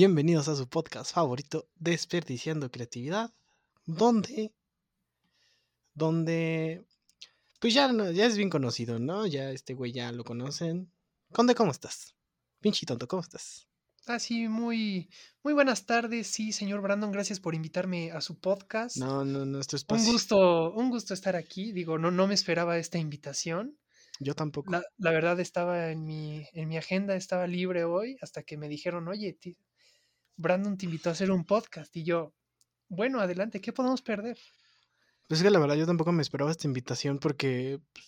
Bienvenidos a su podcast favorito, Desperdiciando Creatividad, donde, donde, pues ya, no- ya es bien conocido, ¿no? Ya este güey ya lo conocen. Conde, ¿cómo estás? Pinche tonto, ¿cómo estás? Ah, sí, muy, muy buenas tardes. Sí, señor Brandon, gracias por invitarme a su podcast. No, no, no, es tu Un gusto, un gusto estar aquí. Digo, no, no me esperaba esta invitación. Yo tampoco. La, la verdad estaba en mi, en mi agenda, estaba libre hoy, hasta que me dijeron, oye, ti- Brandon te invitó a hacer un podcast. Y yo, bueno, adelante, ¿qué podemos perder? Pues es que la verdad yo tampoco me esperaba esta invitación porque... pues,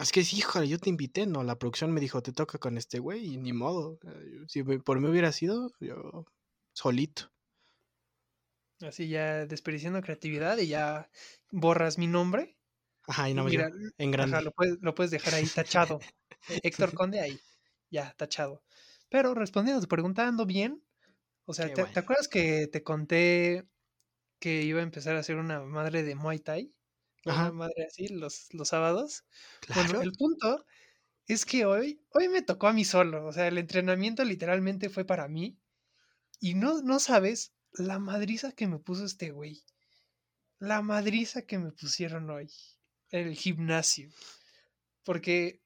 es que sí, híjole, yo te invité, ¿no? La producción me dijo, te toca con este güey y ni modo. Eh, Si por mí hubiera sido, yo solito. Así ya desperdiciando creatividad y ya borras mi nombre. Ajá, y no me en grande. Ajá, lo puedes, lo puedes dejar ahí tachado. Héctor Conde ahí, ya, tachado. Pero respondiendo a tu pregunta, ando bien. O sea, ¿te, bueno. te acuerdas que te conté que iba a empezar a hacer una madre de Muay Thai? Una madre así los, los sábados. Bueno, Claro. el punto es que hoy, hoy me tocó a mí solo. O sea, el entrenamiento literalmente fue para mí. Y no, no sabes la madriza que me puso este güey. La madriza que me pusieron hoy en el gimnasio. Porque,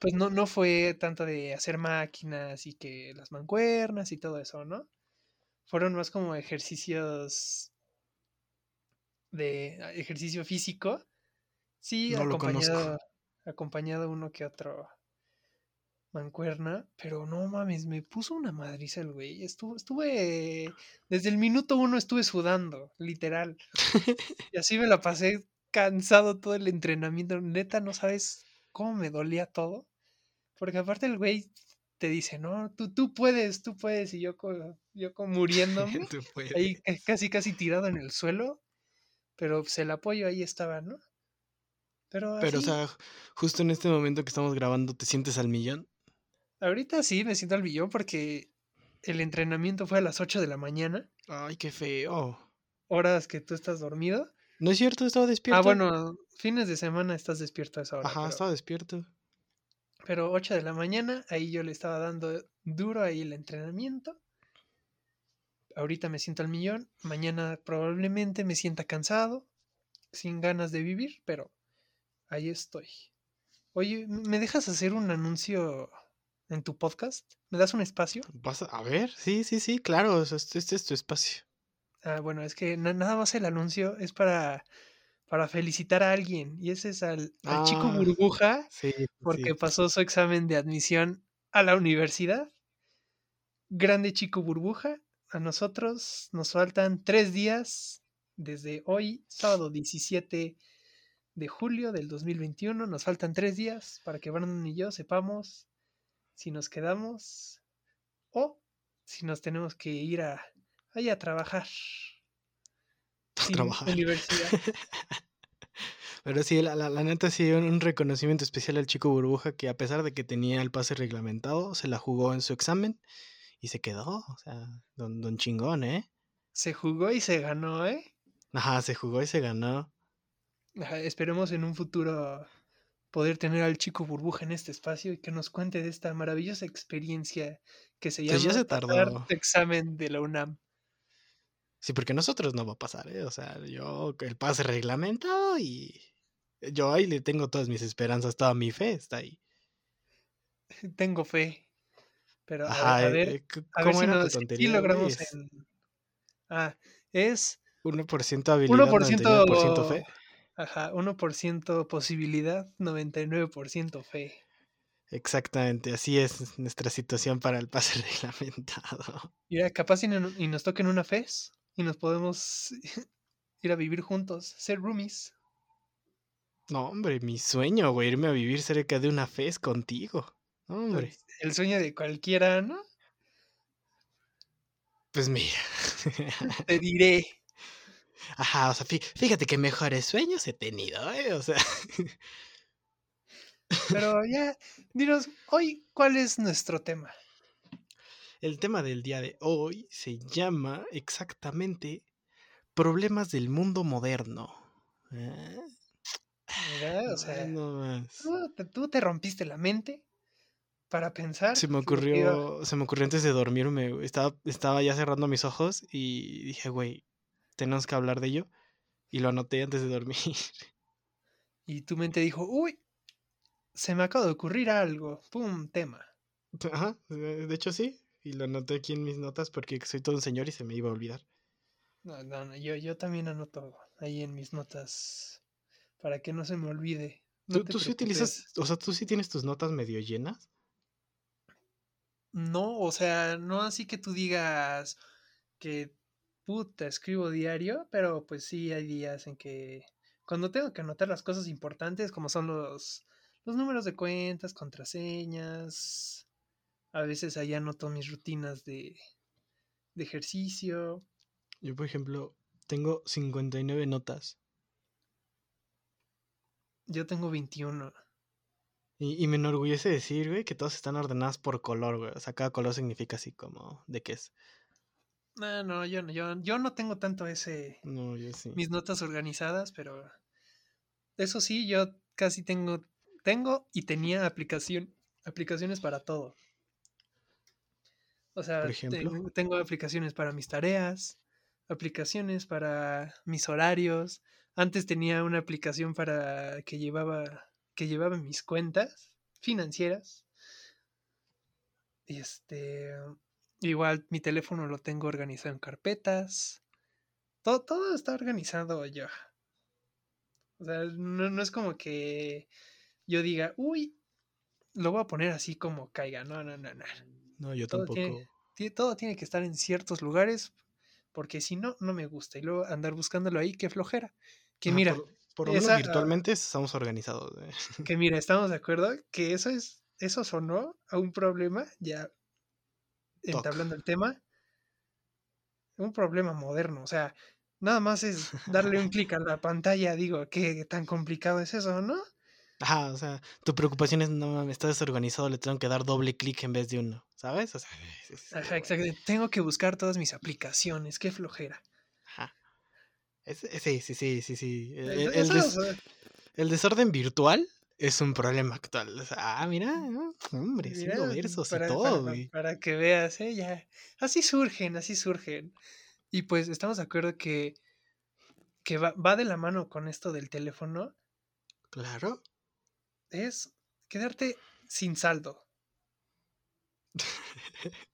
pues no, no fue tanto de hacer máquinas y que las mancuernas y todo eso, ¿no? Fueron más como ejercicios de ah, ejercicio físico. Sí, No acompañado, acompañado uno que otro mancuerna, pero no mames, me puso una madriza el güey. Estuve, estuve, desde el minuto uno estuve sudando, literal. Y así me la pasé cansado todo el entrenamiento. Neta, no sabes cómo me dolía todo. Porque aparte el güey te dice, no, tú, tú puedes, tú puedes. Y yo, yo como muriéndome, ahí ca- casi, casi tirado en el suelo. Pero pues el apoyo ahí estaba, ¿no? Pero, Pero, o sea, justo en este momento que estamos grabando, ¿te sientes al millón? ahorita sí me siento al billón porque el entrenamiento fue a las 8 de la mañana, Ay, qué feo. horas que tú estás dormido. ¿No es cierto? Estaba despierto. Ah, bueno, fines de semana estás despierto a esa hora. Ajá, pero- estaba despierto. Pero 8 de la mañana, ahí yo le estaba dando duro ahí el entrenamiento. Ahorita me siento al millón. Mañana probablemente me sienta cansado, sin ganas de vivir, pero ahí estoy. Oye, ¿me dejas hacer un anuncio en tu podcast? ¿Me das un espacio? ¿Vas a... a ver? Sí, sí, sí, claro. Este, este es tu espacio. Ah, bueno, es que na- nada más el anuncio es para, para felicitar a alguien. Y ese es al, al chico Ah, burbuja. Sí, porque sí. pasó su examen de admisión a la universidad. Grande chico burbuja. A nosotros nos faltan tres días desde hoy, sábado 17 de julio del 2021. Nos faltan tres días para que Brandon y yo sepamos si nos quedamos o si nos tenemos que ir a, ahí a trabajar. Trabajar. universidad. Pero sí, la, la, la neta sí, un, un reconocimiento especial al chico burbuja que a pesar de que tenía el pase reglamentado, se la jugó en su examen y se quedó. O sea, don, don chingón, ¿eh? Se jugó y se ganó, ¿eh? Ajá, se jugó y se ganó. Ajá, Esperemos en un futuro poder tener al chico burbuja en este espacio y que nos cuente de esta maravillosa experiencia que se llama Pues ya se tardó. examen de la UNAM. Sí, porque nosotros no va a pasar, ¿eh? O sea, yo el pase reglamentado y yo ahí le tengo todas mis esperanzas, toda mi fe está ahí. Tengo fe. Pero a, Ajá, a eh, ver, eh, ver ¿cómo si, era nos, si tontería, güey? logramos Es en... Ah, es 1% habilidad, 99% 1% fe. Ajá, 1% posibilidad, 99% fe. Exactamente, así es nuestra situación para el pase reglamentado. Mira, capaz y, no- y nos toquen una FES y nos podemos ir a vivir juntos, ser roomies. No, hombre, mi sueño, güey, irme a vivir cerca de una FES contigo. No, hombre, Pues, El sueño de cualquiera, ¿no? pues mira. Te diré. Ajá, o sea, fí- fíjate que mejores sueños he tenido, ¿eh? O sea, Pero ya, dinos, hoy, ¿cuál es nuestro tema? El tema del día de hoy se llama exactamente problemas del mundo moderno. ¿Eh? Mira, o sea, no tú te, tú te rompiste la mente para pensar. Se me ocurrió, se me ocurrió antes de dormirme. Estaba, estaba ya cerrando mis ojos y dije, güey, tenemos que hablar de ello. Y lo anoté antes de dormir. Y tu mente dijo, uy, se me acaba de ocurrir algo. Pum, tema. Ajá, de hecho sí. Y lo anoté aquí en mis notas porque soy todo un señor y se me iba a olvidar. No, no, no, yo, yo también anoto ahí en mis notas para que no se me olvide. No ¿Tú, tú sí utilizas, o sea, tú sí tienes tus notas medio llenas? No, o sea, no así que tú digas que puta, escribo diario, pero pues sí hay días en que cuando tengo que anotar las cosas importantes, como son los, los números de cuentas, contraseñas, a veces ahí anoto mis rutinas de, de ejercicio. Yo, por ejemplo, tengo 59 notas. Yo tengo 21. Y, y me enorgullece decir, güey, que todas están ordenadas por color, güey. O sea, cada color significa así como de qué es. No, no, yo no, yo, yo no tengo tanto ese, No, yo sí. mis notas organizadas, pero eso sí, yo casi tengo, tengo y tenía aplicación, aplicaciones para todo. O sea, Por ejemplo. tengo, aplicaciones para mis tareas, aplicaciones para mis horarios. Antes tenía una aplicación para que llevaba, que llevaba mis cuentas financieras. Este, igual mi teléfono lo tengo organizado en carpetas. Todo, todo está organizado ya. O sea, no, no es como que yo diga, uy, lo voy a poner así como caiga. No, no, no, no. No, yo Todo tampoco. tiene, todo tiene que estar en ciertos lugares, porque si no, no me gusta. Y luego andar buscándolo ahí, qué flojera. Que mira, por, lo menos ah, virtualmente estamos organizados. güey. que mira, estamos de acuerdo que eso es, eso sonó a un problema, ya Toc. entablando el tema, un problema moderno. O sea, nada más es darle un clic a la pantalla, digo, qué tan complicado es eso, ¿no? Ajá, o sea, tu preocupación es, no mames, está desorganizado, le tengo que dar doble clic en vez de uno, ¿sabes? O sea, es- es- Ajá, güey, exacto. Tengo que buscar todas mis aplicaciones, qué flojera. Ajá. Es- es- sí, sí, sí, sí, sí. El, des- desorden virtual es un problema actual. O sea, ah, mira, hombre, Mira, haciendo versos y todo, para- güey. para que veas, ¿eh? Ya. Así surgen, así surgen. Y pues estamos de acuerdo que, que va, va de la mano con esto del teléfono, Claro. Es quedarte sin saldo.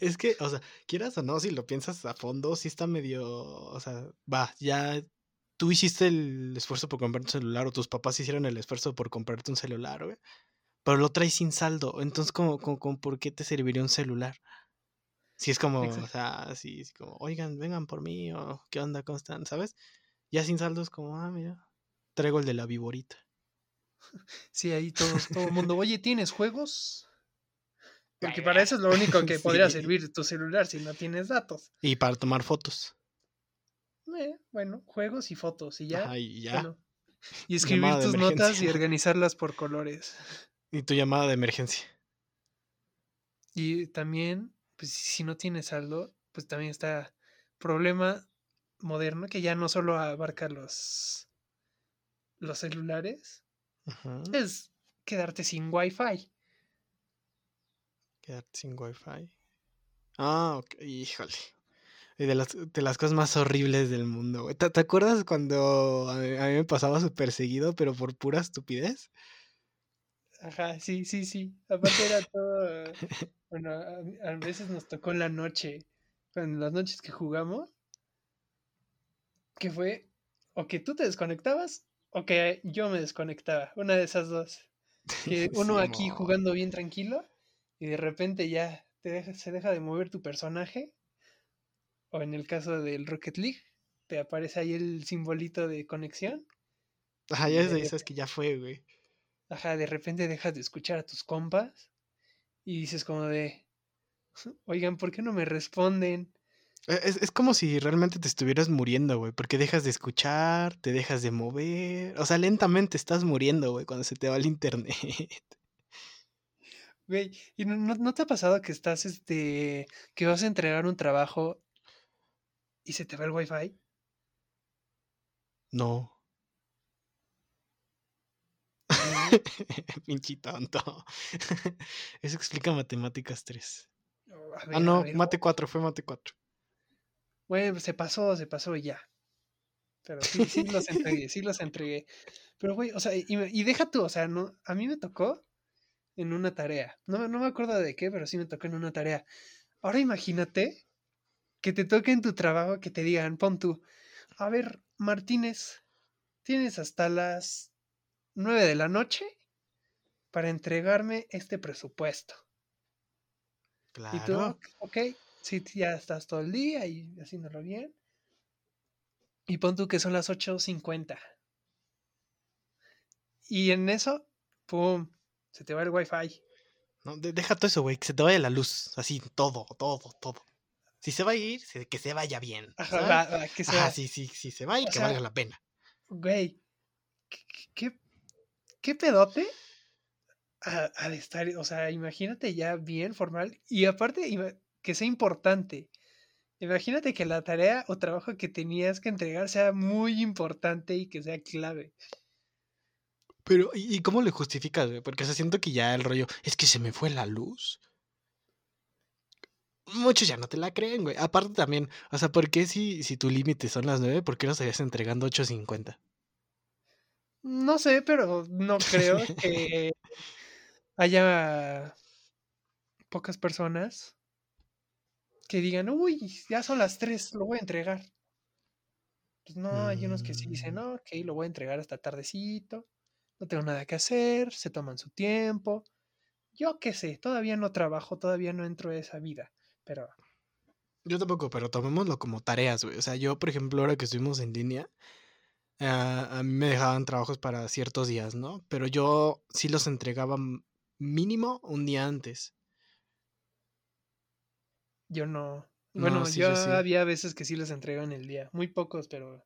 Es que, o sea, quieras o no, si lo piensas a fondo, sí está medio, o sea, va, ya tú hiciste el esfuerzo por comprarte un celular o tus papás hicieron el esfuerzo por comprarte un celular, güey. Pero lo traes sin saldo. Entonces, como, como, como, ¿por qué te serviría un celular? Si es como, o sea, así, es como, oigan, vengan por mí, o qué onda, cómo están, ¿sabes? Ya sin saldo es como, ah, mira, traigo el de la viborita. Sí, ahí todos, todo el mundo, oye, ¿tienes juegos? Porque para eso es lo único que podría sí. servir tu celular si no tienes datos. Y para tomar fotos. Eh, bueno, juegos y fotos y ya. Ajá, y ya. bueno. Y escribir tus notas y organizarlas por colores. Y tu llamada de emergencia. Y también, pues si no tienes saldo, pues también está problema moderno que ya no solo abarca los, los celulares, Ajá. es quedarte sin wifi. Quedarte sin wifi. Ah, ok. Híjole. Y de las, de las cosas más horribles del mundo, güey. ¿Te, te acuerdas cuando a mí, a mí me pasaba súper seguido, pero por pura estupidez? Ajá, sí, sí, sí. Aparte era todo. Bueno, a, a veces nos tocó en la noche, en las noches que jugamos, que fue o que tú te desconectabas o que yo me desconectaba. Una de esas dos. Que uno aquí jugando bien tranquilo y de repente ya te deja- se deja de mover tu personaje. O en el caso del Rocket League, te aparece ahí el simbolito de conexión. Ajá, ya de sé, rep- sabes que ya fue, güey. Ajá, de repente dejas de escuchar a tus compas y dices como de, oigan, ¿por qué no me responden? E- Es, es como si realmente te estuvieras muriendo, güey, porque dejas de escuchar, te dejas de mover. O sea, lentamente estás muriendo, güey, cuando se te va el internet. Güey, ¿y no, no- te ha pasado que estás, este, que vas a entregar un trabajo y se te va el wifi? No. Pinche tonto. Eso explica matemáticas 3. Oh, a Ah, no, mate 4, fue mate 4. Bueno, se pasó, se pasó y ya. Pero sí, sí los entregué, sí los entregué. Pero, güey, o sea, y, y deja tú, o sea, no, a mí me tocó en una tarea. No, me- no me acuerdo de qué, pero sí me tocó en una tarea. Ahora imagínate que te toque en tu trabajo que te digan, pon tú, a ver, Martínez, tienes hasta las 9 de la noche para entregarme este presupuesto. Y tú, Claro. ok, sí, ya estás todo el día y haciéndolo bien. Y pon tú que son las 8.50. Y en eso, ¡pum! Se te va el wifi. No, de- deja todo eso, güey, que se te vaya la luz. Así, todo, todo, todo. Si se va a ir, que se vaya bien. Ajá, ¿sabes? va- va, que Ajá, sea, sí, sí, sí, se va y o que sea, valga la pena. güey, ¿qué, qué, qué pedote? A, a de estar, o sea, imagínate ya bien formal y aparte que sea importante. Imagínate que la tarea o trabajo que tenías que entregar sea muy importante y que sea clave. Pero, ¿y cómo le justificas, güey? Porque se siento que ya el rollo, es que se me fue la luz. Muchos ya no te la creen, güey. Aparte también, o sea, ¿por qué si, si tu límite son las 9, por qué no estarías entregando 8.50? No sé, pero no creo que haya pocas personas que digan, uy, ya son las 3, lo voy a entregar. Pues no, hay unos que sí dicen, Mm. no, ok, lo voy a entregar hasta tardecito, no tengo nada que hacer, se toman su tiempo. Yo qué sé, todavía no trabajo, todavía no entro a esa vida, pero Yo tampoco, pero tomémoslo como tareas, güey. O sea, yo, por ejemplo, ahora que estuvimos en línea, ah, a mí me dejaban trabajos para ciertos días, ¿no? Pero yo sí los entregaba mínimo un día antes. Yo no. No, Bueno, sí, yo yo sí. había veces que sí les entrego en el día, muy pocos, pero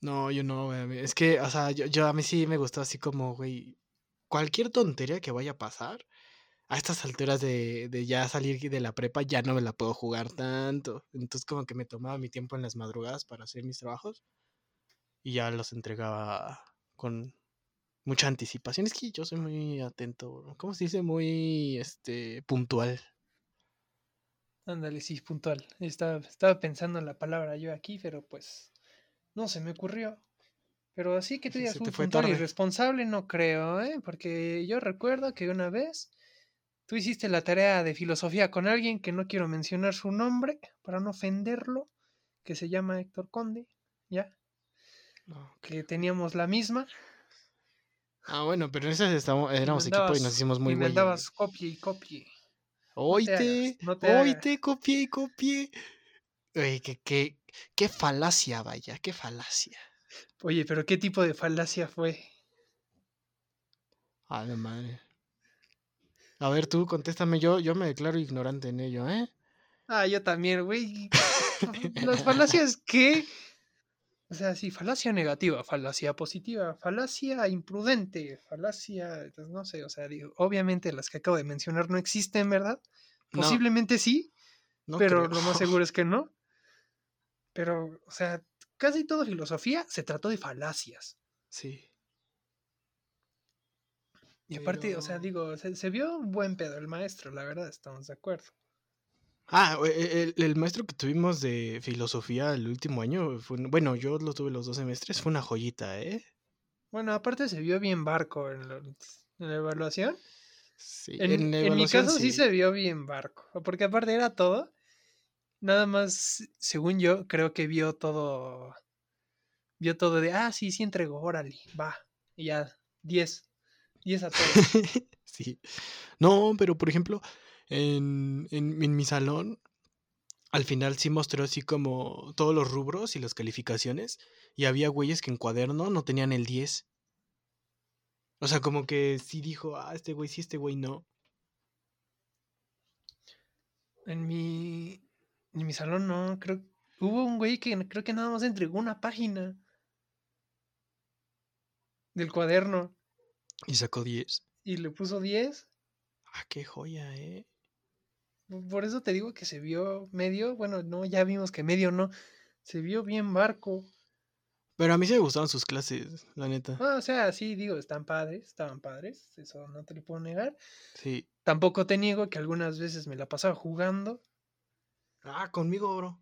No, yo no, güey. Es que, o sea, yo, yo a mí sí me gustó así como, güey, cualquier tontería que vaya a pasar, a estas alturas de, de ya salir de la prepa, ya no me la puedo jugar tanto. Entonces como que me tomaba mi tiempo en las madrugadas para hacer mis trabajos y ya los entregaba con mucha anticipación. Es que yo soy muy atento, ¿cómo se dice? Muy, este, puntual. Ándale, sí, puntual. Estaba, estaba pensando en la palabra yo aquí, pero pues no se me ocurrió. Pero así que tú digas te "Uy, fue puntual y tarde". responsable, no creo, ¿eh? Porque yo recuerdo que una vez tú hiciste la tarea de filosofía con alguien que no quiero mencionar su nombre para no ofenderlo, que se llama Héctor Conde, ¿ya? No, Que teníamos la misma. Ah, bueno, pero en esas estamos, éramos equipo y nos hicimos muy y me andabas copie y copie. Oíte, hagas, no te hagas. oíte, copié y copié. Oye, qué, qué, qué falacia, vaya, qué falacia. Oye, pero ¿qué tipo de falacia fue? A la madre. A ver, tú, contéstame, yo, yo me declaro ignorante en ello, ¿eh? Ah, yo también, güey. Las falacias que. O sea, sí, falacia negativa, falacia positiva, falacia imprudente, falacia. pues, No sé, o sea, digo, obviamente las que acabo de mencionar no existen, ¿verdad? No, Posiblemente sí, no pero creo. lo más seguro es que no. Pero, o sea, casi toda filosofía se trató de falacias. Sí. Y aparte, o sea, Pero- digo, se, se vio un buen pedo el maestro, la verdad, estamos de acuerdo. Ah, e- el, el maestro que tuvimos de filosofía el último año, fue, bueno, yo lo tuve los dos semestres, fue una joyita, ¿eh? Bueno, aparte se vio bien barco en, lo- en la evaluación. Sí, En, en mi caso sí. se vio bien barco, porque aparte era todo. Nada más, según yo, creo que vio todo. Vio todo de, ah, sí, sí entregó, órale, va. Y ya, 10. 10 a todos. Sí. No, pero por ejemplo, en, en, en mi salón, al final sí mostró así como todos los rubros y las calificaciones. Y había güeyes que en cuaderno no tenían el 10. O sea, como que sí dijo, ah, este güey sí, este güey no. En mi. En mi salón no, creo. Hubo un güey que creo que nada más entregó una página del cuaderno Y sacó 10. y le puso 10. Ah, qué joya, ¿eh? Por eso te digo que se vio medio. Bueno, no, ya vimos que medio no. Se vio bien barco. Pero a mí sí me gustaron sus clases, la neta. Ah, o sea, sí, digo, están padres, estaban padres, eso no te lo puedo negar. Sí. Tampoco te niego que algunas veces me la pasaba jugando. Ah, conmigo, bro.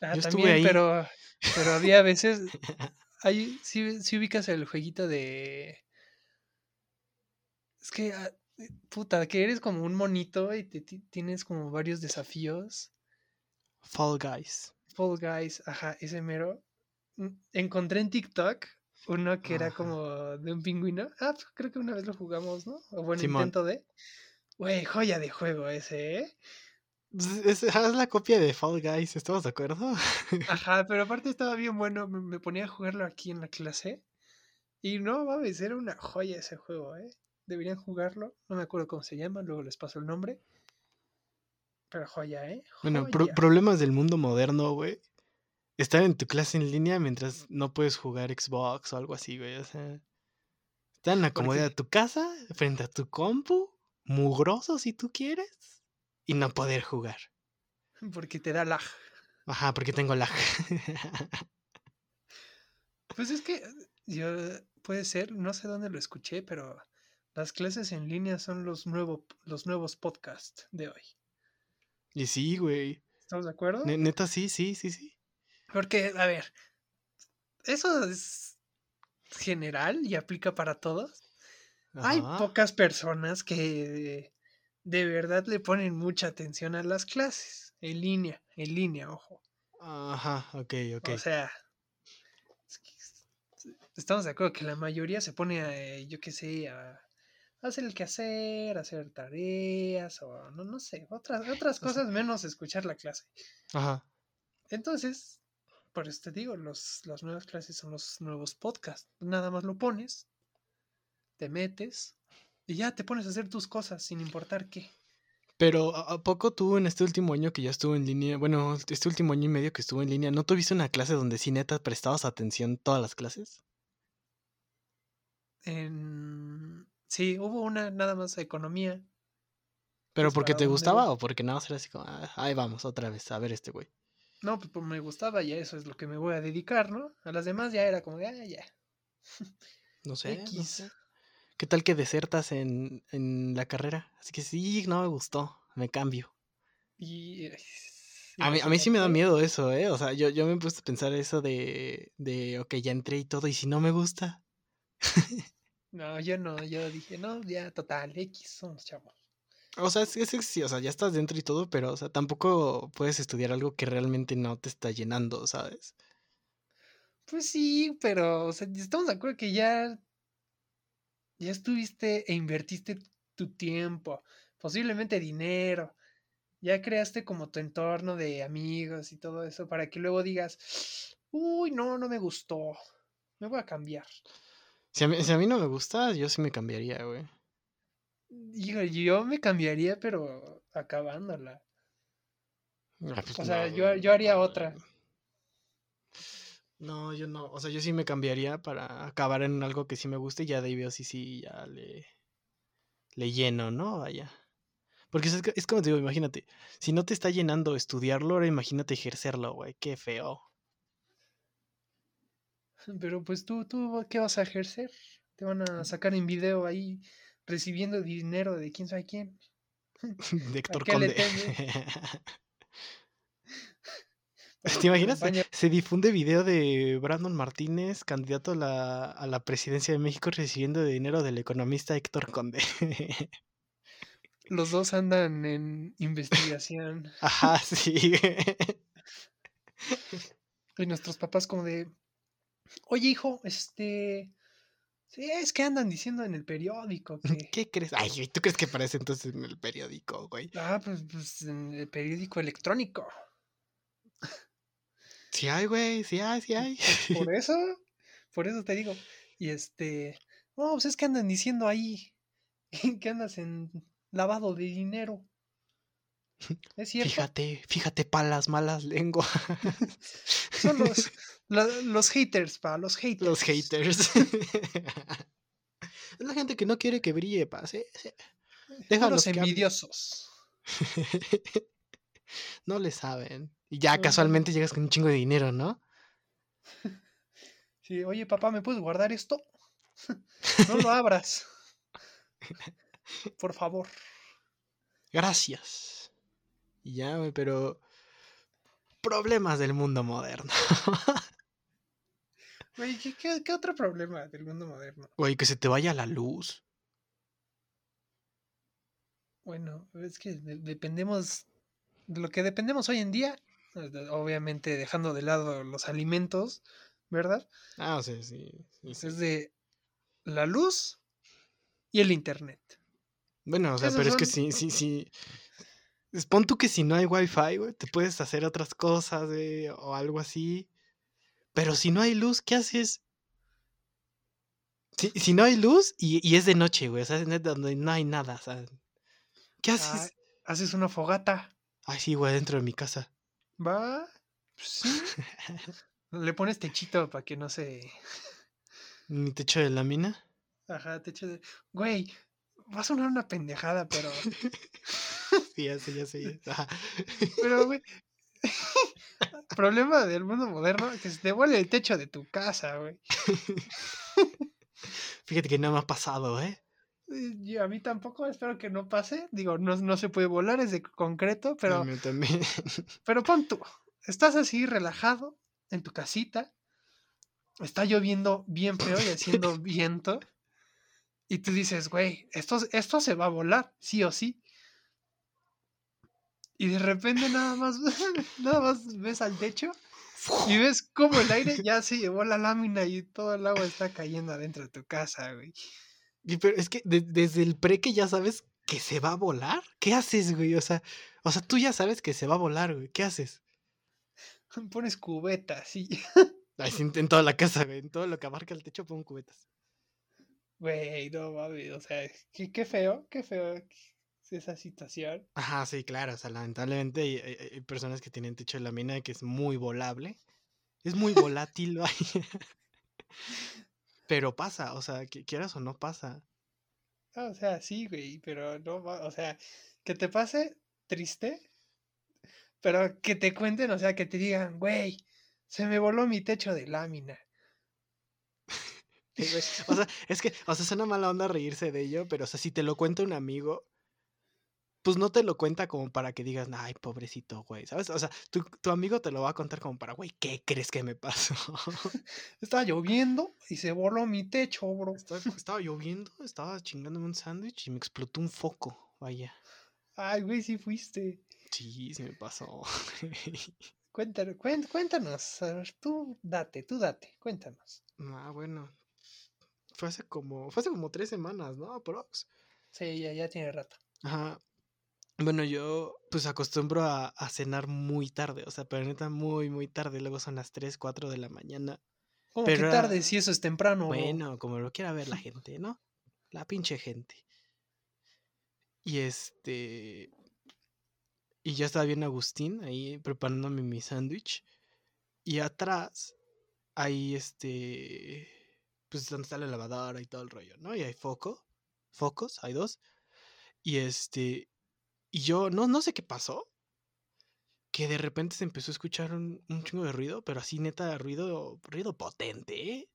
Ah, Yo estuve también, ahí. pero, pero había veces. Ahí sí, sí ubicas el jueguito de. Es que, ah, puta, que eres como un monito y te, ti- tienes como varios desafíos. Fall Guys. Fall Guys, ajá, ese mero. Mm, Encontré en TikTok uno que era Ajá. como de un pingüino. Ah, pues creo que una vez lo jugamos, ¿no? O bueno, Simón. intento de. Güey, joya de juego ese, ¿eh? Es, es la copia de Fall Guys, ¿estamos de acuerdo? Ajá, pero aparte estaba bien bueno. Me, me ponía a jugarlo aquí en la clase. Y no mames, era una joya ese juego, ¿eh? Deberían jugarlo. No me acuerdo cómo se llama, luego les paso el nombre. Pero joya, ¿eh? Bueno, pro- problemas del mundo moderno, güey. Estar en tu clase en línea mientras no puedes jugar Xbox o algo así, güey. O sea, estar en la ¿Por comodidad de tu casa, frente a tu compu, mugroso si tú quieres, y no poder jugar. Porque te da lag. Ajá, porque tengo lag. Pues es que yo puede ser, no sé dónde lo escuché, pero las clases en línea son los, nuevo, los nuevos podcasts de hoy. y sí, güey. ¿Estamos de acuerdo? Ne- Neta, sí, sí, sí, sí. Porque, a ver, eso es general y aplica para todos. Hay pocas personas que de verdad le ponen mucha atención a las clases en línea, en línea, ojo. Ajá, ok, ok. O sea, estamos de acuerdo que la mayoría se pone, a, yo qué sé, a hacer el quehacer, hacer tareas o no, no sé, otras, otras cosas menos escuchar la clase. Ajá. Entonces, por eso te digo, los, las nuevas clases son los nuevos podcasts. Nada más lo pones, te metes y ya te pones a hacer tus cosas sin importar qué. Pero ¿a a poco tú en este último año que ya estuvo en línea, bueno, este último año y medio que estuvo en línea, ¿no tuviste una clase donde sí neta prestabas atención todas las clases? En... Sí, hubo una nada más economía. ¿Pero Pues, porque ¿para te gustaba voy? o porque nada más era así como, "Ah, ahí vamos otra vez a ver este güey? No, pues, pues, me gustaba y a eso es lo que me voy a dedicar, ¿no? A las demás ya era como, de, ah, ya. No sé, no X. sé. ¿Qué tal que desertas en, en la carrera? Así que sí, no me gustó, me cambio. Y A mí, a mí sí me da miedo eso, ¿eh? O sea, yo, yo me he puesto a pensar eso de, de, ok, ya entré y todo, y si no me gusta. No, yo no, yo dije, no, ya total, X somos chavos. O sea, es, es- sí, o sea, ya estás dentro y todo, pero, o sea, tampoco puedes estudiar algo que realmente no te está llenando, ¿sabes? Pues sí, pero o sea, estamos de acuerdo que ya, ya estuviste e invertiste tu tiempo, posiblemente dinero, ya creaste como tu entorno de amigos y todo eso para que luego digas, uy, no, no me gustó, me voy a cambiar. Si a mí, si a mí no me gusta, yo sí me cambiaría, güey. Hijo, yo me cambiaría, pero acabándola. Ah, pues O sea, no, yo, yo haría otra. No, yo no. O sea, yo sí me cambiaría para acabar en algo que sí me guste y ya de ahí veo si sí ya le, le lleno, ¿no? Vaya. Porque es, es como te digo, imagínate, si no te está llenando estudiarlo, ahora imagínate ejercerlo, güey, qué feo. Pero pues tú, tú, ¿qué vas a ejercer? Te van a sacar en video ahí recibiendo dinero de quién sabe quién. De Héctor Conde. ¿Te imaginas? Se difunde video de Brandon Martínez, candidato a la, a la presidencia de México, recibiendo dinero del economista Héctor Conde. Los dos andan en investigación. Ajá, sí. Y nuestros papás como de, oye hijo, este... Sí, es que andan diciendo en el periódico que... ¿Qué crees? Ay, ¿tú crees que aparece entonces en el periódico, güey? Ah, pues, pues en el periódico electrónico. Sí hay, güey, sí hay, sí hay. Pues por eso, por eso te digo. Y este, no, pues es que andan diciendo ahí que andas en lavado de dinero. ¿Es cierto? Fíjate, fíjate para las malas lenguas. Son los, los haters, pa, los haters. Los haters. es la gente que no quiere que brille, pa. Sí, que hablen. envidiosos. no le saben. Y ya casualmente llegas con un chingo de dinero, ¿no? Sí, oye, papá, ¿me puedes guardar esto? no lo abras. Por favor. Gracias. Y ya, pero. Problemas del mundo moderno. Güey, ¿qué, qué, qué otro problema del mundo moderno? Güey, que se te vaya la luz. Bueno, es que de- dependemos, de lo que dependemos hoy en día, eh, obviamente dejando de lado los alimentos, ¿verdad? Ah, o sea, sí. sí, sí. Es de la luz y el internet. Bueno, o sea, pero es que sí, sí, sí. Pon tú que si no hay wifi, güey, te puedes hacer otras cosas, güey, o algo así. Pero si no hay luz, ¿qué haces? Si, si no hay luz y, y es de noche, güey, o sea, es donde no hay nada, o sea, ¿qué Ah, haces? haces una fogata, Ay, sí, güey, dentro de mi casa. ¿va? Sí. Le pones techito para que no se... Mi techo de lámina. Ajá, techo de... Güey, va a sonar una pendejada, pero... Sí, ya sé, ya sé. ya- ajá. Pero, güey... Problema del mundo moderno, que se te vuelve el techo de tu casa, güey. Fíjate que no me ha pasado, ¿eh? Yo, a mí tampoco, espero que no pase. Digo, no, no se puede volar, es de concreto, pero, A mí también. pero pon tú, estás así relajado en tu casita, está lloviendo bien feo y haciendo viento, y tú dices, güey, esto, esto se va a volar, sí o sí. Y de repente nada más, nada más ves al techo y ves cómo el aire ya se llevó la lámina y todo el agua está cayendo adentro de tu casa, güey. Y pero es que de- desde el pre que ya sabes que se va a volar. ¿Qué haces, güey? O sea, o sea, tú ya sabes que se va a volar, güey. ¿Qué haces? Pones cubetas, sí. Ay, en toda la casa, güey. En todo lo que abarca el techo pongo cubetas. Güey, no mames, o sea, qué, qué feo, qué feo esa situación. Ajá, sí, claro. O sea, lamentablemente hay, hay- hay personas que tienen techo de lámina que es muy volable. Es muy volátil, vaya. Pero pasa, o sea, que quieras o no pasa. Ah, o sea, sí, güey, pero no, va- o sea, que te pase triste, pero que te cuenten, o sea, que te digan, güey, se me voló mi techo de lámina. O sea, es que, o sea, suena mala onda reírse de ello, pero, o sea, si te lo cuenta un amigo, pues no te lo cuenta como para que digas, ay, pobrecito, güey, ¿sabes? O sea, tu, tu amigo te lo va a contar como para, güey, ¿qué crees que me pasó? Estaba lloviendo y se voló mi techo, bro. estaba, estaba lloviendo, estaba chingándome un sándwich y me explotó un foco, vaya. Ay, güey, sí fuiste. Sí, sí me pasó. Cuéntanos, cuéntanos, tú date, tú date, cuéntanos. ah, bueno. Fue hace como, fue hace como tres semanas, ¿no? Aprox. Sí, ya, ya tiene rato. Ajá. Bueno, yo pues acostumbro a, a cenar muy tarde, o sea, pero neta muy, muy tarde. Luego son las 3, 4 de la mañana. ¿Cómo Pero que tarde si eso es temprano? Bueno, como lo quiera ver la gente, ¿no? La pinche gente. Y este. Y ya estaba bien Agustín ahí preparándome mi sándwich. Y atrás, ahí este. Pues donde está la lavadora y todo el rollo, ¿no? Y hay foco. Focos, hay dos. Y este. Y yo no, no sé qué pasó. Que de repente se empezó a escuchar un, un chingo de ruido, pero así neta, ruido, ruido potente, ¿eh?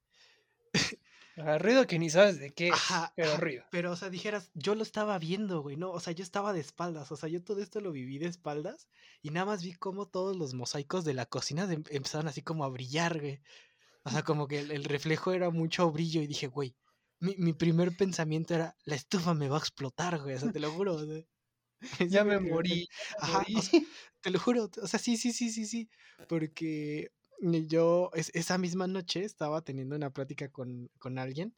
Ajá, ruido que ni sabes de qué, es, Ajá, pero ajá, ruido. Pero, o sea, dijeras, yo lo estaba viendo, güey, no, o sea, yo estaba de espaldas, o sea, yo todo esto lo viví de espaldas y nada más vi cómo todos los mosaicos de la cocina de- empezaron así como a brillar, güey. O sea, como que el, el reflejo era mucho brillo y dije, güey, mi, mi primer pensamiento era, la estufa me va a explotar, güey, o sea, te lo juro. o sea, Ya me morí, Ajá, o sea, te lo juro, o sea, sí, sí, sí, sí, sí, porque yo es- esa misma noche estaba teniendo una plática con, con alguien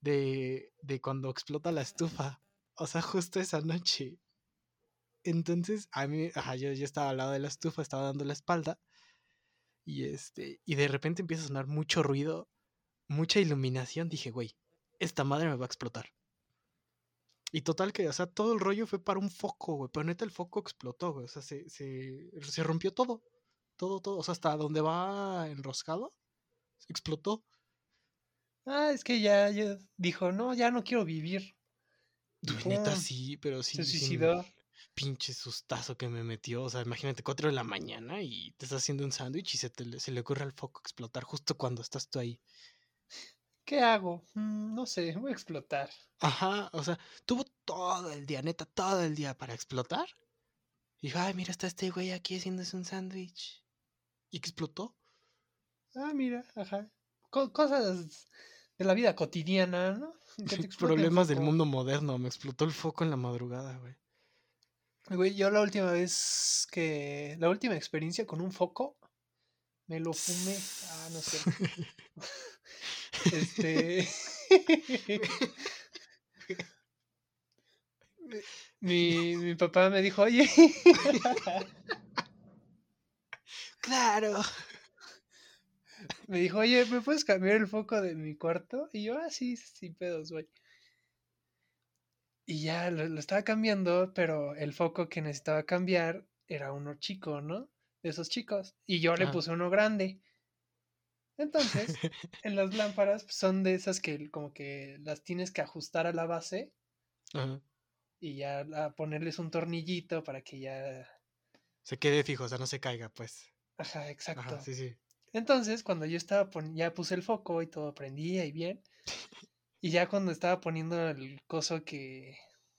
de, de cuando explota la estufa, o sea, justo esa noche. Entonces, a mí, ajá, yo, yo estaba al lado de la estufa, estaba dando la espalda, y este, y de repente empieza a sonar mucho ruido, mucha iluminación, dije, güey, esta madre me va a explotar. Y total que, o sea, todo el rollo fue para un foco, güey. Pero neta el foco explotó, güey. O sea, se, se, se rompió todo. Todo, todo. O sea, hasta donde va enroscado, explotó. Ah, es que ya, ya dijo, no, ya no quiero vivir. Neta sí, pero sí. Se suicidó. Pinche sustazo que me metió. O sea, imagínate, 4 de la mañana y te estás haciendo un sándwich y se, te, le- se le ocurre al foco explotar justo cuando estás tú ahí. ¿Qué hago? Mm, no sé, voy a explotar. Ajá, o sea, tuvo todo el día, neta, todo el día para explotar. Y dijo, ay, mira, está este güey aquí haciéndose un sándwich. Y explotó. Ah, mira, ajá. Co- cosas de la vida cotidiana, ¿no? Problemas del mundo moderno. Me explotó el foco en la madrugada, güey. Güey, yo la última vez que. La última experiencia con un foco, me lo fumé. Ah, no sé. Este. mi, mi papá me dijo, oye. Claro. me dijo, oye, ¿me puedes cambiar el foco de mi cuarto? Y yo, ah, sí, sin pedos, güey. Y ya lo, lo estaba cambiando, pero el foco que necesitaba cambiar era uno chico, ¿no? De esos chicos. Y yo le puse uno grande. Entonces, en las lámparas pues, son de esas que como que las tienes que ajustar a la base Ajá. y ya a ponerles un tornillito para que ya... Se quede fijo, o sea, no se caiga, pues. Ajá, exacto. Ajá, sí, sí. Entonces, cuando yo estaba pon- ya puse el foco y todo prendía y bien. Y ya cuando estaba poniendo el coso que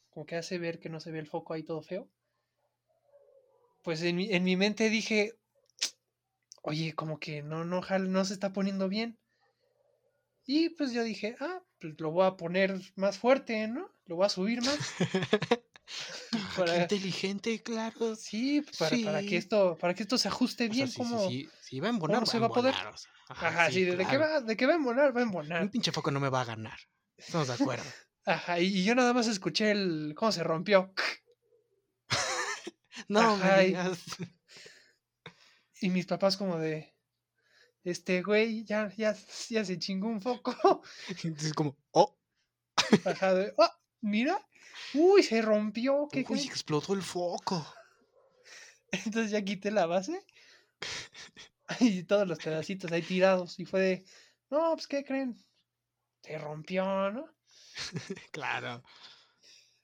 como que hace ver que no se ve el foco ahí todo feo. Pues en mi, en mi mente dije, oye, como que no, no, no se está poniendo bien. Y pues yo dije, ah, pues lo voy a poner más fuerte, ¿no? Lo voy a subir más. Ah, Para- Qué inteligente, claro. Sí, pues, para, para que esto, para que esto se ajuste O sea, bien, sí, como. sí, sí. Va a embonar, cómo se va va a poder? embonar. o sea, Ajá, sí, de, de que claro. va, de que va a embonar, va a Un embonar. pinche foco no me va a ganar. Estamos de acuerdo. Ajá, y, yo nada más escuché el. cómo se rompió. No Ajá, me y- digas. Y mis papás como de. Este güey ya, ya, ya se chingó un foco. Entonces, como, oh, Ajá, de. "Ah, mira. Uy, se rompió. ¿Qué uy, crees?". explotó el foco. Entonces ya quité la base. Y todos los pedacitos ahí tirados. Y fue de. No, pues, ¿qué creen? Se rompió, ¿no? Claro.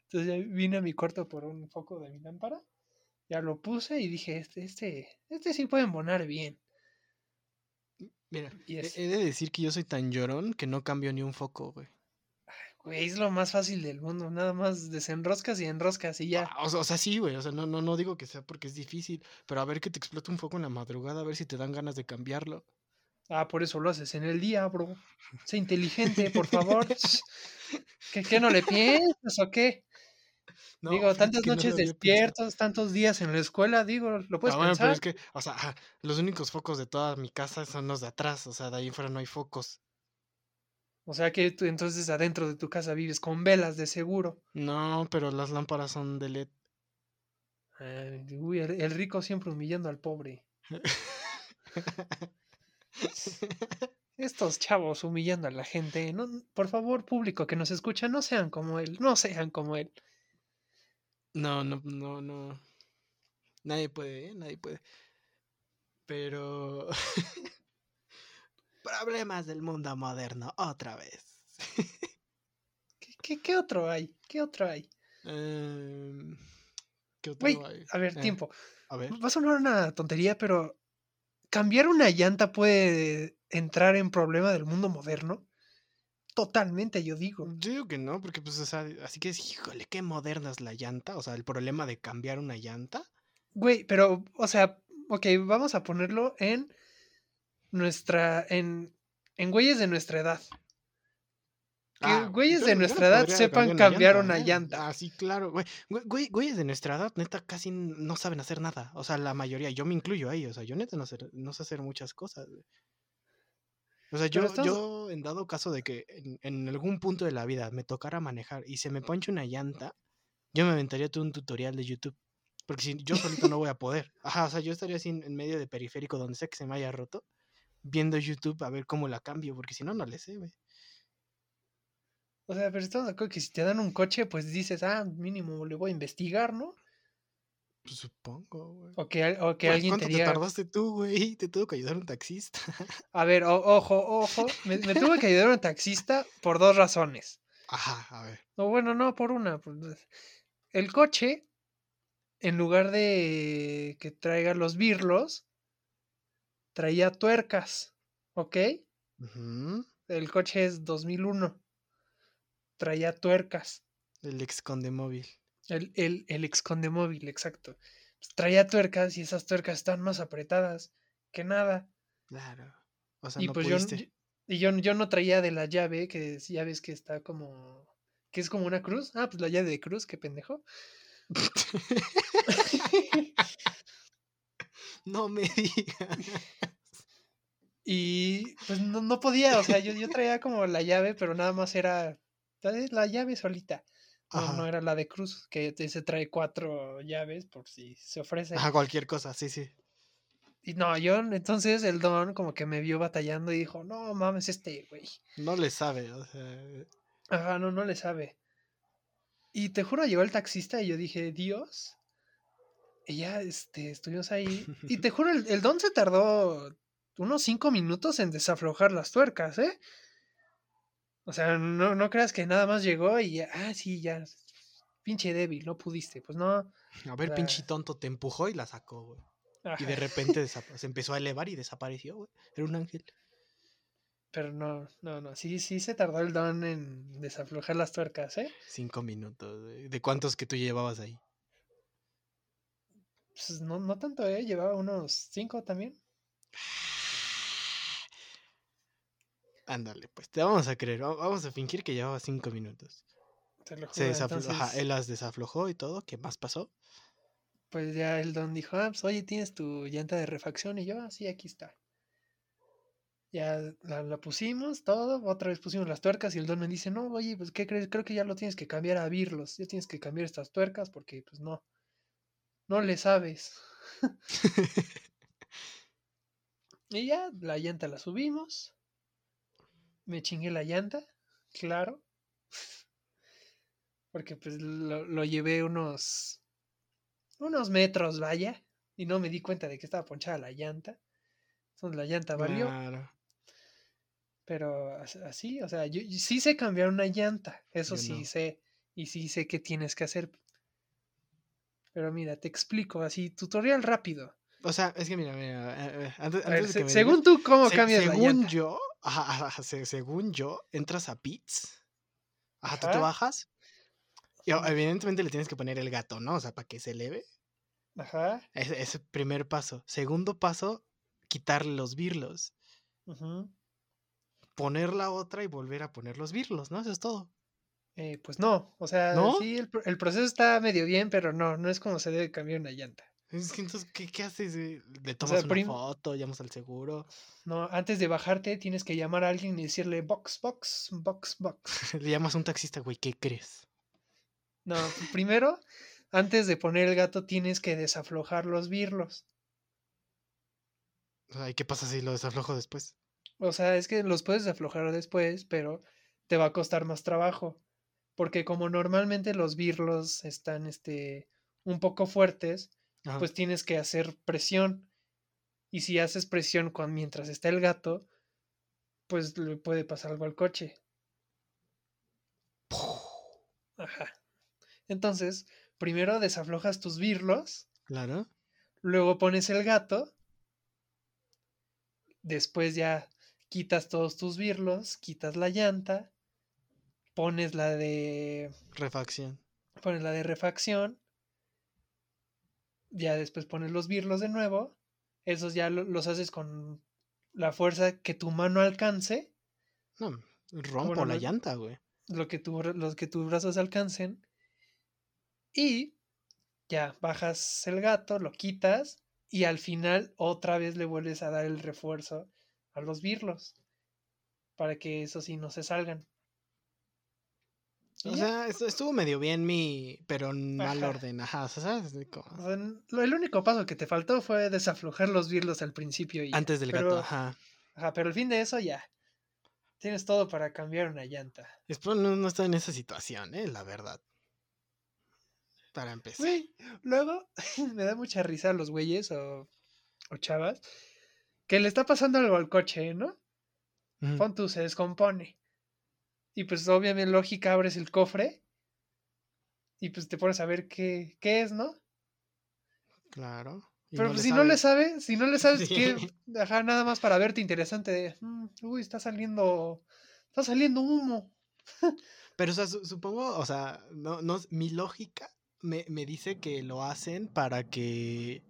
Entonces ya vine a mi cuarto por un foco de mi lámpara. Ya lo puse y dije, este, este, este sí puede embonar bien. Mira, he, de decir que yo soy tan llorón que no cambio ni un foco, güey. Güey, es lo más fácil del mundo. Nada más desenroscas y enroscas y ya. Ah, O sea, o sea, sí, güey. O sea, no, no, no digo que sea porque es difícil. Pero a ver que te explote un foco en la madrugada, a ver si te dan ganas de cambiarlo. Ah, por eso lo haces en el día, bro. Sé inteligente, por favor. ¿Qué, qué no le piensas o qué? No, digo, tantas no noches pensado. despiertos, tantos días en la escuela, digo, lo puedes Ah, bueno, pensar. pero es que, o sea, los únicos focos de toda mi casa son los de atrás. O sea, de ahí fuera no hay focos. O sea que tú entonces adentro de tu casa vives con velas de seguro. No, pero las lámparas son de LED. Ay, uy, el, el rico siempre humillando al pobre. Estos chavos humillando a la gente. No, por favor, público que nos escucha, no sean como él. No sean como él. No, no, no, no. Nadie puede, ¿eh? Nadie puede. Pero... Problemas del mundo moderno, otra vez. ¿Qué, qué, qué otro hay? ¿Qué otro hay? Em, ¿Qué otro hay? a ver, Eh, tiempo. A ver. Va a sonar una tontería, pero cambiar una llanta puede entrar en problema del mundo moderno. Totalmente, yo digo. Yo digo que no, porque pues, o sea, así que es, híjole, qué moderna es la llanta. O sea, el problema de cambiar una llanta. Güey, pero, o sea, ok, vamos a ponerlo en nuestra, en, en güeyes de nuestra edad. Que Ah, güeyes de nuestra edad sepan cambiar una llanta. Ah, sí, claro, güey. Güey, güey- Güeyes de nuestra edad, neta, casi no saben hacer nada. O sea, la mayoría, yo me incluyo ahí. O sea, yo neta no sé, no sé hacer muchas cosas. O sea, yo, yo en dado caso de que en, en algún punto de la vida me tocara manejar y se me ponche una llanta, yo me aventaría todo un tutorial de YouTube. Porque si yo solito no voy a poder. Ajá, o sea, yo estaría así en, en medio de periférico donde sea que se me haya roto, viendo YouTube a ver cómo la cambio, porque si no, no le sé, güey. O sea, pero estamos de acuerdo que si te dan un coche, pues dices, ah, mínimo le voy a investigar, ¿no? Pues supongo, güey. O que, o que alguien ¿Cuánto te te diga, tardaste tú, güey? Te tuvo que ayudar un taxista. a ver, o- ojo, ojo, me, me tuvo que ayudar un taxista por dos razones. Ajá, a ver. O bueno, no, por una. El coche en lugar de que traiga los birlos, traía tuercas, ¿ok? El coche es 2001. Traía tuercas. El ex conde móvil. El, el, el ex conde móvil, exacto. Pues traía tuercas y esas tuercas están más apretadas que nada. Claro. O sea, y no pues yo, pudiste. y yo, yo no traía de la llave, que es- ya ves que está como, que es como una cruz. Ah, pues la llave de cruz, qué pendejo. no me digas. y pues no, no podía, o sea, yo, yo traía como la llave, pero nada más era la- la llave solita. No, no era la de cruz, que se trae cuatro llaves por si se ofrece. Ajá, cualquier cosa, sí, sí. Y no, yo entonces el don como que me vio batallando y dijo, no mames, este güey. No le sabe, o sea. Ajá, no, no le sabe. Y te juro, llegó el taxista y yo dije, Dios. Y ya, este, estuvimos ahí. Y te juro, el, el don se tardó unos cinco minutos en desaflojar las tuercas, ¿eh? O sea, no, no creas que nada más llegó y ya, ah, sí, ya. Pinche débil, no pudiste. Pues no. A ver, pinche tonto, te empujó y la sacó, güey. Y de repente se empezó a elevar y desapareció, güey. Era un ángel. Pero no, no, no. Sí, sí se tardó el don en desaflojar las tuercas, ¿eh? Cinco minutos. güey. ¿De cuántos que tú llevabas ahí? Pues no, no tanto, ¿eh? Llevaba unos cinco también. Ándale, pues te vamos a creer. va- Vamos a fingir que llevaba cinco minutos. Te lo Se juro. desaflojó, Entonces, él las desaflojó y todo. ¿Qué más pasó? pues ya el don dijo, ah, pues oye, ¿tienes tu llanta de refacción? Y yo, ah, sí, aquí está. Ya la, la pusimos, todo, otra vez pusimos las tuercas y el don me dice, no, oye, pues ¿qué crees? Creo que ya lo tienes que cambiar a birlos, ya tienes que cambiar estas tuercas porque pues no, no le sabes. Y ya la llanta la subimos, me chingué la llanta, claro, porque pues lo, lo llevé unos, unos metros, vaya, y no me di cuenta de que estaba ponchada la llanta. Entonces la llanta valió. Claro. Pero as- así, o sea, yo, yo sí sé cambiar una llanta, eso Yo sí no. sé, y sí sé qué tienes que hacer. Pero mira, te explico así, tutorial rápido. O sea, es que mira, mira, eh, eh, antes, ver, de se- que me según digas, tú, ¿cómo se- cambias la según yo, ajá, ajá, ajá, se- según yo, entras a Pits, ajá, tú te Ajá. bajas, y evidentemente le tienes que poner el gato, ¿no? O sea, para que se eleve. Ajá. Ese es el primer paso. Segundo paso, quitarle los birlos. ujú. Poner la otra y volver a poner los birlos, ¿no? Eso es todo. Eh, pues no, o sea, ¿No? sí, el proceso está medio bien, pero no, no es como se debe cambiar una llanta. Es que entonces, ¿qué, qué haces? eh? Le tomas una prim- foto, llamas al seguro, No, antes de bajarte tienes que llamar a alguien y decirle box, box, box, box. le llamas a un taxista, güey, ¿qué crees? No, primero, antes de poner el gato tienes que desaflojar los birlos. O ¿y qué pasa si lo desaflojo después? O sea, es que los puedes aflojar después, pero te va a costar más trabajo. Porque como normalmente los birlos están este, un poco fuertes, Ajá. pues tienes que hacer presión. Y si haces presión mientras está el gato, pues le puede pasar algo al coche. Ajá. Entonces, primero desaflojas tus birlos, Claro. luego pones el gato, después ya quitas todos tus birlos, quitas la llanta, pones la de Refacción. pones la de refacción, ya después pones los birlos de nuevo, esos ya lo- los haces con la fuerza que tu mano alcance, No, rompo Bueno, la llanta, güey. lo que tu, los que tus brazos alcancen, y ya bajas el gato, lo quitas, y al final otra vez le vuelves a dar el refuerzo a los birlos, para que eso sí no se salgan. O sea, estu- estuvo medio bien mi, pero en mal Ajá. orden, ajá, o sea, ¿sabes? Como- O sea, el único paso que te faltó fue desaflojar los birlos al principio y Antes del pero, gato, ajá. ajá, pero al fin de eso ya. Tienes todo para cambiar una llanta. Espero no, no estar en esa situación, eh, la verdad. Para empezar. Güey, luego me da mucha risa a los güeyes o, o chavas que le está pasando algo al coche, ¿no? Ujú. Pon tú, se descompone. Y pues obviamente lógica abres el cofre y pues te pones a ver qué, qué es, ¿no? Claro. Pero no pues, si no le sabes. si no le sabes Sí. que, ajá, nada más para verte interesante de, "Mm, uy, está saliendo, está saliendo humo. Pero, o sea, su- supongo, o sea, no, no, mi lógica me, me dice que lo hacen para que,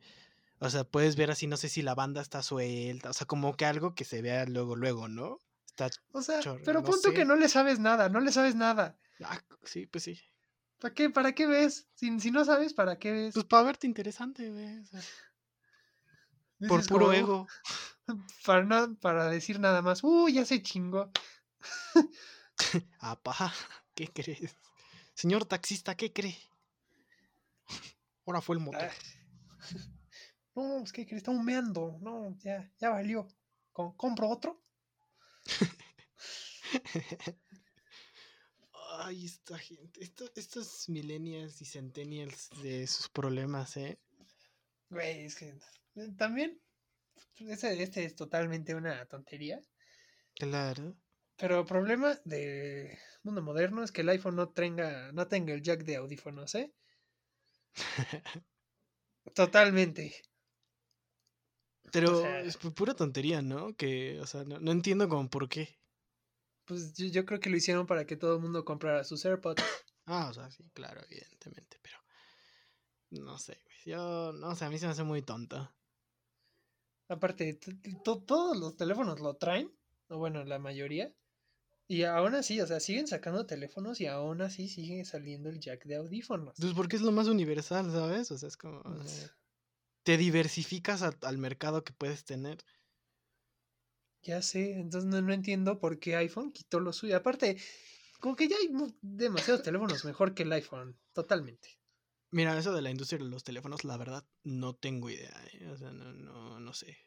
o sea, puedes ver así, no sé si la banda está suelta, o sea, como que algo que se vea luego, luego, ¿no? Está, O sea, pero no punto sé. que no le sabes nada, no le sabes nada. ah, sí, pues sí. ¿Para qué, para qué ves? Si, si no sabes, ¿para qué ves? Pues para verte interesante, güey. o sea, por puro como, ego. Para, no- para decir nada más, uy, ya se chingó. Apá, ¿qué crees? Señor taxista, ¿qué cree? Ahora fue el motor. No, es que está humeando. No, ya, ya valió. Com- ¿Compro otro? Ay, esta gente, esto- estos millennials y centennials de sus problemas, ¿eh? Güey, es que también este, este es totalmente una tontería. Claro. Pero el problema del mundo moderno es que el iPhone no tenga, no tenga el jack de audífonos, ¿eh? Totalmente. Pero sea- es pu- pura tontería, ¿no? Que, o sea, no, no entiendo como por qué. Pues yo, yo creo que lo hicieron para que todo el mundo comprara sus AirPods. Ah, o sea, sí, claro, evidentemente, pero no sé. Yo, no sé, a mí se me hace muy tonto. Aparte, todos los teléfonos lo traen, o bueno, la mayoría. Y aún así, o sea, siguen sacando teléfonos y aún así sigue saliendo el jack de audífonos. Pues porque es lo más universal, ¿sabes? O sea, es como... o sea, te diversificas a- al mercado que puedes tener. Ya sé, entonces no, no entiendo por qué iPhone quitó lo suyo. Aparte, como que ya hay demasiados teléfonos mejor que el iPhone, totalmente. Mira, eso de la industria de los teléfonos, la verdad, no tengo idea, ¿eh? O sea, no, no, no sé.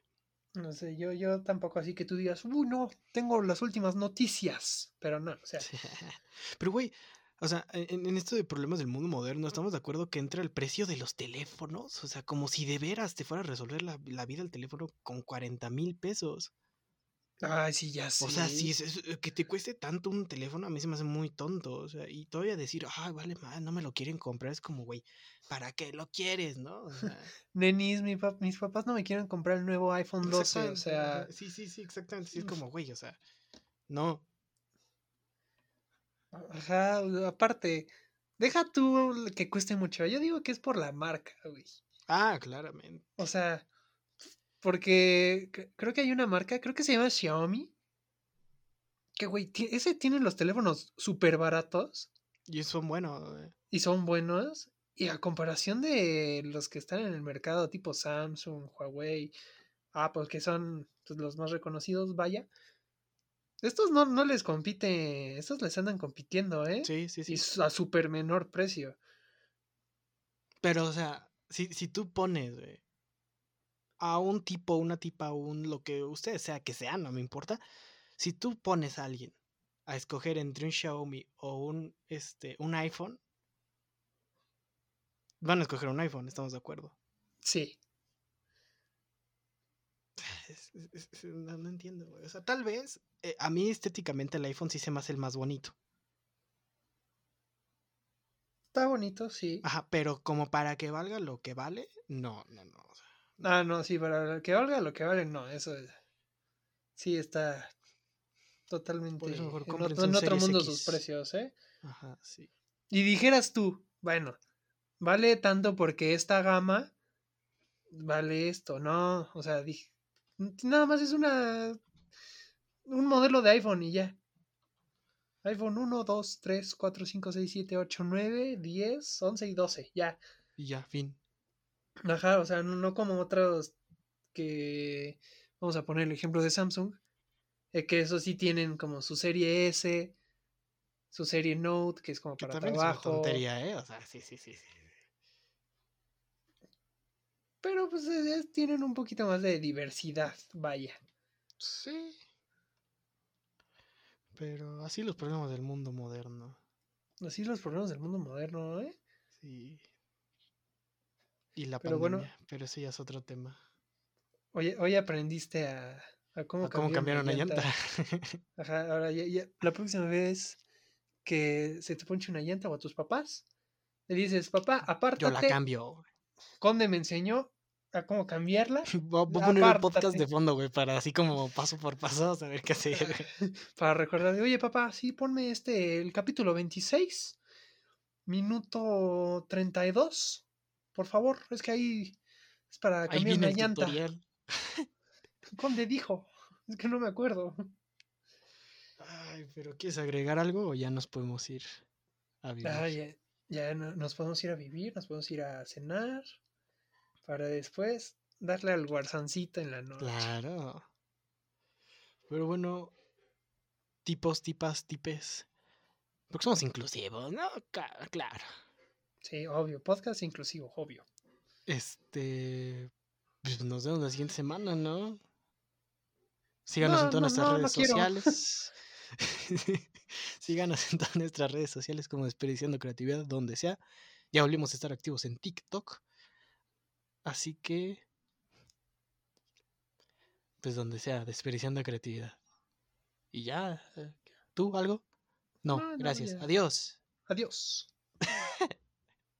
No sé, yo, yo tampoco así que tú digas, uy, no, tengo las últimas noticias. Pero no, o sea, Pero, güey, o sea, en, en esto de problemas del mundo moderno, ¿estamos de acuerdo que entra el precio de los teléfonos? O sea, como si de veras te fuera a resolver la, la vida el teléfono con 40 mil pesos. ay, sí, ya sé. O sea, si es, es- que te cueste tanto un teléfono, a mí se me hace muy tonto. O sea, y todavía decir, ay, vale más, no me lo quieren comprar, es como, güey, ¿para qué lo quieres, no? O sea, Nenis, mi pap- mis papás no me quieren comprar el nuevo iPhone 12, o sea, Sí, sí, sí, exactamente. Sí, es como, güey, o sea, no. Ajá, aparte, deja tú que cueste mucho. Yo digo que es por la marca, güey. Ah, claramente. O sea, porque cre- creo que hay una marca, creo que se llama Xiaomi, que, güey, ese tiene los teléfonos súper baratos Y son buenos, güey. y son buenos. Y a comparación de los que están en el mercado, tipo Samsung, Huawei, Apple, que son pues, los más reconocidos, vaya. Estos no, no les compite, estos les andan compitiendo, ¿eh? Sí, sí, sí. Y a súper menor precio. Pero, o sea, si, si tú pones, güey, a un tipo, una tipa, un lo que ustedes sea que sea, no me importa. Si tú pones a alguien a escoger entre un Xiaomi o un, este, un iPhone, van a escoger un iPhone, estamos de acuerdo. Sí. Es- es- es- es- no, no entiendo, güey. O sea, tal vez eh, a mí estéticamente el iPhone sí se me hace el más bonito. Está bonito, sí. Ajá, pero como para que valga lo que vale, no, no, no. o sea, Ah, no, sí, para que valga lo que vale, no, eso es- sí está totalmente Por eso mejor en, otro, en otro mundo X. sus precios, ¿eh? ajá, sí. Y dijeras tú, bueno, vale tanto porque esta gama vale esto, no, o sea, dije, nada más es una un modelo de iPhone y ya. iPhone 1, 2, 3, 4, 5, 6, 7, 8, 9, 10, 11 y 12, ya. Y ya, fin. Ajá, o sea, no, como otros que vamos a poner el ejemplo de Samsung, eh, que eso sí tienen como su serie S, su serie Note, que es como Que para también es una trabajo. tontería, ¿eh? O sea, sí, sí, sí. sí. Pero pues tienen un poquito más de diversidad, vaya. Sí. Pero así los problemas del mundo moderno. Así los problemas del mundo moderno, ¿eh? Sí. Y la Pero pandemia. bueno. Pero ese ya es otro tema. Hoy, hoy aprendiste a, a cómo, ¿A ¿Cómo cambiar una llanta? Ajá, ahora ya, ya- la próxima vez que se te ponche una llanta o a tus papás, le dices, papá, apártate. Yo la cambio. Conde me enseñó a cómo cambiarla. Voy a poner el podcast de fondo, güey, para así como paso por paso saber qué hacer. Para recordar, de, oye papá, sí, ponme este, el capítulo 26, minuto 32, por favor, es que ahí es para cambiar el llanta. tutorial. Conde dijo, es que no me acuerdo. Ay, pero ¿quieres agregar algo o ya nos podemos ir a vivir? Ah, ya, ya no- nos podemos ir a vivir, nos podemos ir a cenar, para después darle al guarzancito en la noche. Claro. Pero bueno, tipos, tipas, tipes. Porque somos inclusivos, ¿no? Claro. Sí, obvio, podcast inclusivo, obvio. Este. Pues nos vemos la siguiente semana, ¿no? Síganos en todas no, nuestras no, redes sociales. Síganos en todas nuestras redes sociales como Desperdiciando Creatividad, donde sea. Ya volvimos a estar activos en TikTok. Así que. Pues donde sea, Desperdiciando Creatividad. Y ya. eh, ¿Tú algo? No, No, no, gracias. ya. Adiós. Adiós.